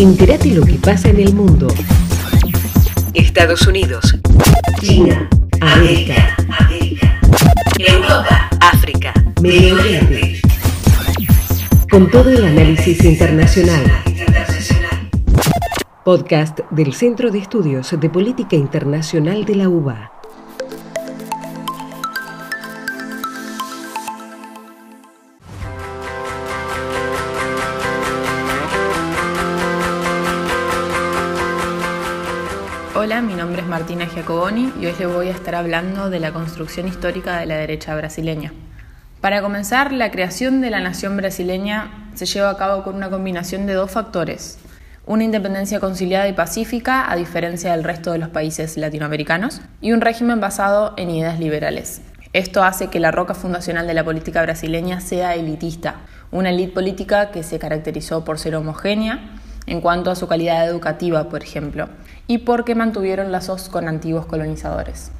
Entérate lo que pasa en el mundo. Estados Unidos. China. América. Europa. África. Medio Oriente. Con todo el análisis internacional. Podcast del Centro de Estudios de Política Internacional de la UBA. Hola, mi nombre es Martina Giacoboni y hoy les voy a estar hablando de la construcción histórica de la derecha brasileña. Para comenzar, la creación de la nación brasileña se lleva a cabo con una combinación de dos factores. Una independencia conciliada y pacífica, a diferencia del resto de los países latinoamericanos, y un régimen basado en ideas liberales. Esto hace que la roca fundacional de la política brasileña sea elitista, una élite política que se caracterizó por ser homogénea, en cuanto a su calidad educativa, por ejemplo, y porque mantuvieron lazos con antiguos colonizadores.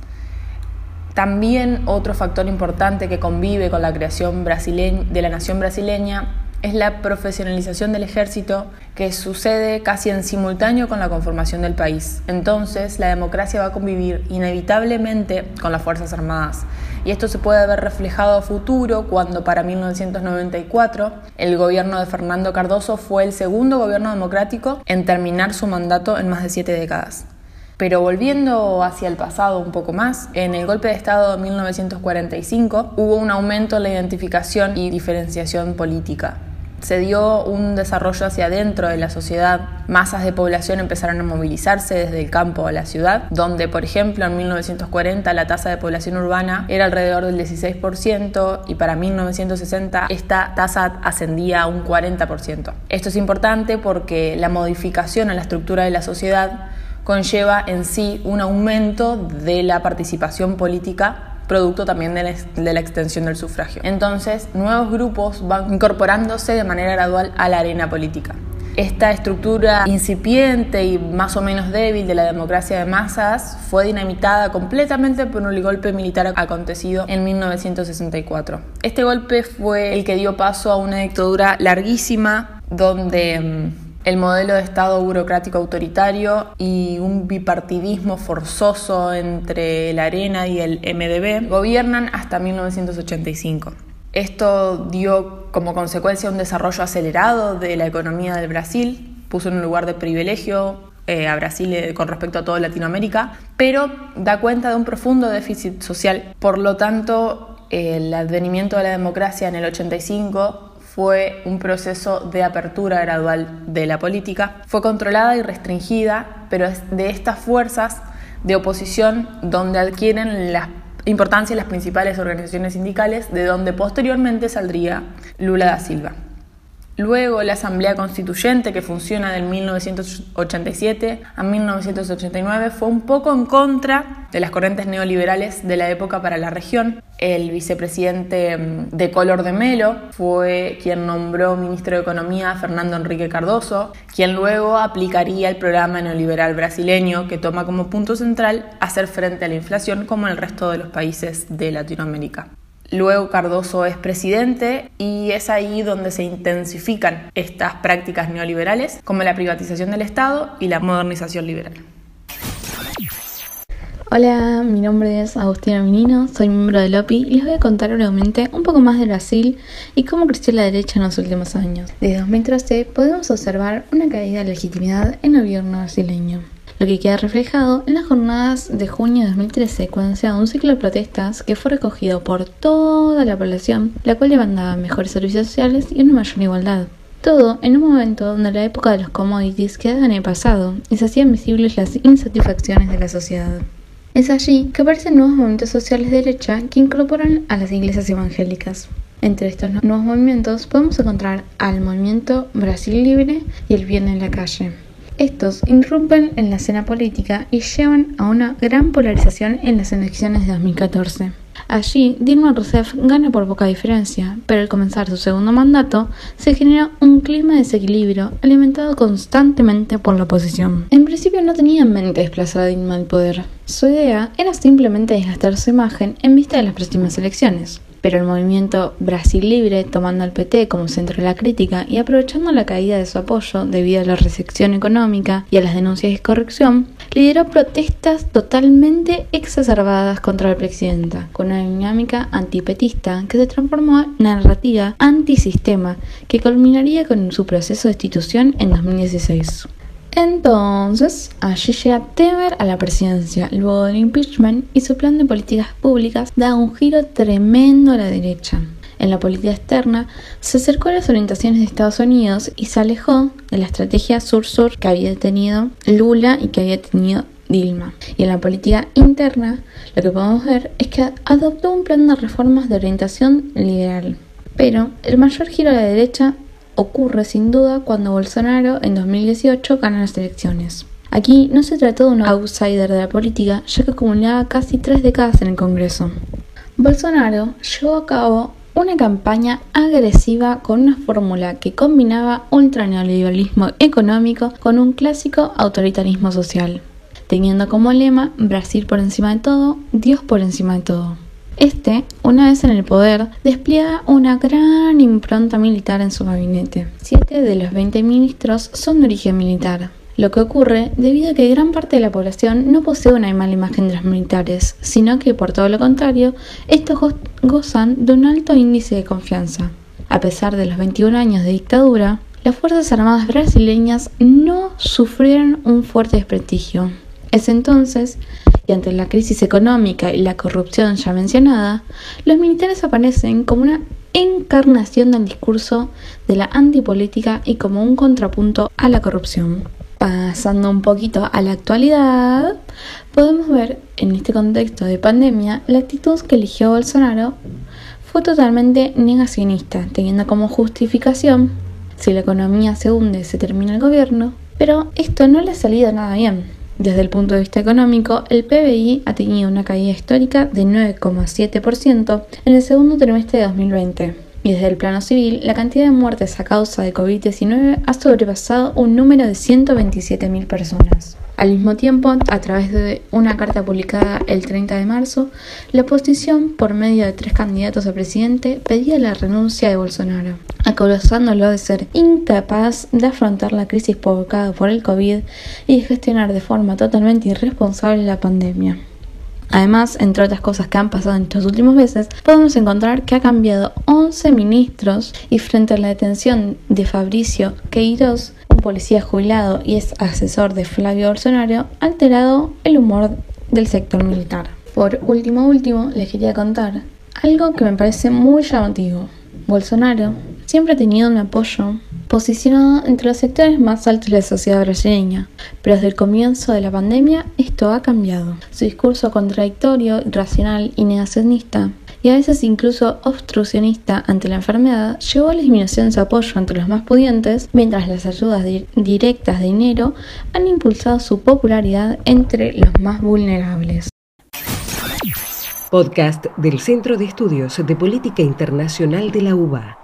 También otro factor importante que convive con la creación de la nación brasileña es la profesionalización del ejército que sucede casi en simultáneo con la conformación del país. Entonces, la democracia va a convivir inevitablemente con las Fuerzas Armadas. Y esto se puede ver reflejado a futuro cuando para 1994 el gobierno de Fernando Cardoso fue el segundo gobierno democrático en terminar su mandato en más de siete décadas. Pero volviendo hacia el pasado un poco más, en el golpe de Estado de 1945 hubo un aumento en la identificación y diferenciación política se dio un desarrollo hacia adentro de la sociedad. Masas de población empezaron a movilizarse desde el campo a la ciudad, donde, por ejemplo, en 1940 la tasa de población urbana era alrededor del 16% y para 1960 esta tasa ascendía a un 40%. Esto es importante porque la modificación en la estructura de la sociedad conlleva en sí un aumento de la participación política producto también de la, extensión del sufragio. Entonces, nuevos grupos van incorporándose de manera gradual a la arena política. Esta estructura incipiente y más o menos débil de la democracia de masas fue dinamitada completamente por un golpe militar acontecido en 1964. Este golpe fue el que dio paso a una dictadura larguísima donde mm, el modelo de Estado burocrático autoritario y un bipartidismo forzoso entre la Arena y el MDB gobiernan hasta 1985. Esto dio como consecuencia un desarrollo acelerado de la economía del Brasil, puso en un lugar de privilegio eh, a Brasil eh, con respecto a toda Latinoamérica, pero da cuenta de un profundo déficit social. Por lo tanto, el advenimiento de la democracia en el 85 fue un proceso de apertura gradual de la política. Fue controlada y restringida, pero es de estas fuerzas de oposición donde adquieren la importancia las principales organizaciones sindicales, de donde posteriormente saldría Lula da Silva. Luego la Asamblea Constituyente, que funciona del 1987 a 1989, fue un poco en contra de las corrientes neoliberales de la época para la región. El vicepresidente mm, de Color de Melo fue quien nombró ministro de Economía a Fernando Enrique Cardoso, quien luego aplicaría el programa neoliberal brasileño que toma como punto central hacer frente a la inflación como el resto de los países de Latinoamérica. Luego Cardoso es presidente y es ahí donde se intensifican estas prácticas neoliberales como la privatización del Estado y la modernización liberal. Hola, mi nombre es Agustina Minino, soy miembro de LOPI y les voy a contar brevemente un poco más de Brasil y cómo creció la derecha en los últimos años. Desde 2013 podemos observar una caída de legitimidad en el gobierno brasileño lo que queda reflejado en las jornadas de junio de 2013, cuando se da un ciclo de protestas que fue recogido por toda la población, la cual demandaba mejores servicios sociales y una mayor igualdad. Todo en un momento donde la época de los commodities quedaba en el pasado y se hacían visibles las insatisfacciones de la sociedad. Es allí que aparecen nuevos movimientos sociales de derecha que incorporan a las iglesias evangélicas. Entre estos nuevos movimientos podemos encontrar al movimiento Brasil Libre y el Bien en la Calle. Estos irrumpen en la escena política y llevan a una gran polarización en las elecciones de 2014. Allí, Dilma Rousseff gana por poca diferencia, pero al comenzar su segundo mandato, se genera un clima de desequilibrio alimentado constantemente por la oposición. En principio no tenía en mente desplazar a Dilma al poder. Su idea era simplemente desgastar su imagen en vista de las próximas elecciones. Pero el movimiento Brasil Libre, tomando al PT como centro de la crítica y aprovechando la caída de su apoyo debido a la recepción económica y a las denuncias de corrupción, lideró protestas totalmente exacerbadas contra la presidenta, con una dinámica antipetista que se transformó en narrativa antisistema que culminaría con su proceso de destitución en 2016. Entonces, allí llega Temer a la presidencia, luego del impeachment, y su plan de políticas públicas da un giro tremendo a la derecha. En la política externa, se acercó a las orientaciones de Estados Unidos y se alejó de la estrategia sur-sur que había tenido Lula y que había tenido Dilma. Y en la política interna, lo que podemos ver es que adoptó un plan de reformas de orientación liberal. Pero el mayor giro a la derecha ocurre sin duda cuando Bolsonaro en 2018 gana las elecciones. Aquí no se trató de un outsider de la política, ya que acumulaba casi tres décadas en el Congreso. Bolsonaro llevó a cabo una campaña agresiva con una fórmula que combinaba ultraneoliberalismo económico con un clásico autoritarismo social, teniendo como lema Brasil por encima de todo, Dios por encima de todo. Este, una vez en el poder, despliega una gran impronta militar en su gabinete. Siete de los 20 ministros son de origen militar. Lo que ocurre debido a que gran parte de la población no posee una mala imagen de los militares, sino que por todo lo contrario, estos gozan de un alto índice de confianza. A pesar de los 21 años de dictadura, las Fuerzas Armadas brasileñas no sufrieron un fuerte desprestigio. Es entonces y ante la crisis económica y la corrupción ya mencionada, los militares aparecen como una encarnación del discurso de la antipolítica y como un contrapunto a la corrupción. Pasando un poquito a la actualidad, podemos ver en este contexto de pandemia la actitud que eligió Bolsonaro fue totalmente negacionista, teniendo como justificación si la economía se hunde, se termina el gobierno, pero esto no le ha salido nada bien. Desde el punto de vista económico, el PBI ha tenido una caída histórica de 9,7% en el segundo trimestre de 2020. Y desde el plano civil, la cantidad de muertes a causa de COVID-19 ha sobrepasado un número de 127.000 personas. Al mismo tiempo, a través de una carta publicada el 30 de marzo, la oposición, por medio de tres candidatos a presidente, pedía la renuncia de Bolsonaro, acusándolo de ser incapaz de afrontar la crisis provocada por el COVID y de gestionar de forma totalmente irresponsable la pandemia. Además, entre otras cosas que han pasado en estos últimos meses, podemos encontrar que ha cambiado 11 ministros y frente a la detención de Fabricio Queiroz, un policía jubilado y es asesor de Flavio Bolsonaro, ha alterado el humor del sector militar. Por último, último, les quería contar algo que me parece muy llamativo. Bolsonaro siempre ha tenido un apoyo posicionado entre los sectores más altos de la sociedad brasileña, pero desde el comienzo de la pandemia esto ha cambiado. Su discurso contradictorio, irracional y negacionista y a veces incluso obstruccionista ante la enfermedad, llevó a la disminución de su apoyo entre los más pudientes, mientras las ayudas directas de dinero han impulsado su popularidad entre los más vulnerables. Podcast del Centro de Estudios de Política Internacional de la UBA.